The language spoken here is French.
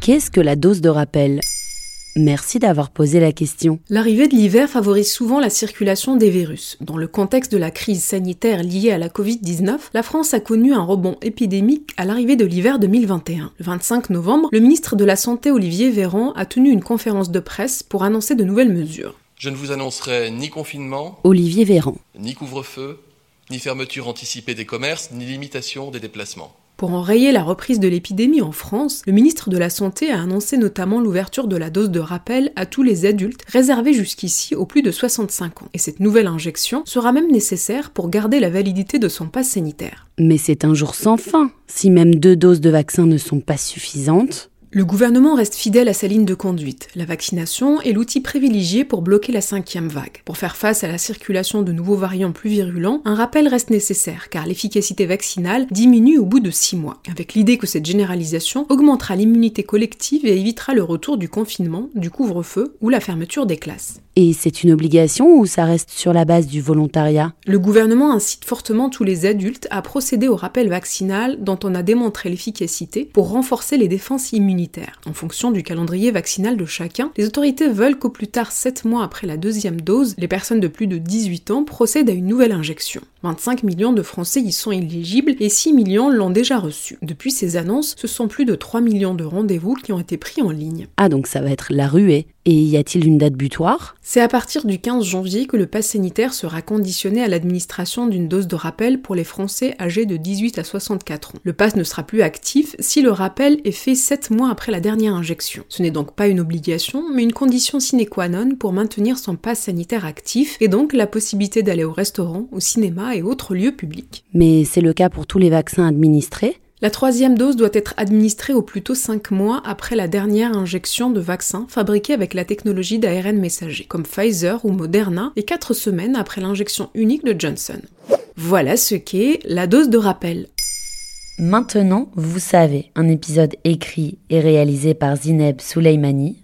Qu'est-ce que la dose de rappel? Merci d'avoir posé la question. L'arrivée de l'hiver favorise souvent la circulation des virus. Dans le contexte de la crise sanitaire liée à la Covid-19, la France a connu un rebond épidémique à l'arrivée de l'hiver 2021. Le 25 novembre, le ministre de la Santé Olivier Véran a tenu une conférence de presse pour annoncer de nouvelles mesures. Je ne vous annoncerai ni confinement, Olivier Véran. ni couvre-feu, ni fermeture anticipée des commerces, ni limitation des déplacements. Pour enrayer la reprise de l'épidémie en France, le ministre de la Santé a annoncé notamment l'ouverture de la dose de rappel à tous les adultes, réservée jusqu'ici aux plus de 65 ans. Et cette nouvelle injection sera même nécessaire pour garder la validité de son pass sanitaire. Mais c'est un jour sans fin. Si même deux doses de vaccin ne sont pas suffisantes, Le gouvernement reste fidèle à sa ligne de conduite. La vaccination est l'outil privilégié pour bloquer la cinquième vague. Pour faire face à la circulation de nouveaux variants plus virulents, un rappel reste nécessaire car l'efficacité vaccinale diminue au bout de six mois, avec l'idée que cette généralisation augmentera l'immunité collective et évitera le retour du confinement, du couvre-feu ou la fermeture des classes. et c'est une obligation ou ça reste sur la base du volontariat? Le gouvernement incite fortement tous les adultes à procéder au rappel vaccinal dont on a démontré l'efficacité pour renforcer les défenses immunitaires. En fonction du calendrier vaccinal de chacun, les autorités veulent qu'au plus tard 7 mois après la deuxième dose, les personnes de plus de 18 ans procèdent à une nouvelle injection. 25 millions de Français y sont éligibles et 6 millions l'ont déjà reçu. Depuis ces annonces, ce sont plus de 3 millions de rendez-vous qui ont été pris en ligne. Ah donc ça va être la ruée. Et y a-t-il une date butoir? C'est à partir du 15 janvier que le pass sanitaire sera conditionné à l'administration d'une dose de rappel pour les Français âgés de 18 à 64 ans. Le pass ne sera plus actif si le rappel est fait 7 mois après la dernière injection. Ce n'est donc pas une obligation, mais une condition sine qua non pour maintenir son pass sanitaire actif et donc la possibilité d'aller au restaurant, au cinéma et autres lieux publics. Mais c'est le cas pour tous les vaccins administrés La troisième dose doit être administrée au plus tôt 5 mois après la dernière injection de vaccin fabriqué avec la technologie d'ARN messager, comme Pfizer ou Moderna, et 4 semaines après l'injection unique de Johnson. Voilà ce qu'est la dose de rappel. Maintenant, vous savez, un épisode écrit et réalisé par Zineb Souleimani.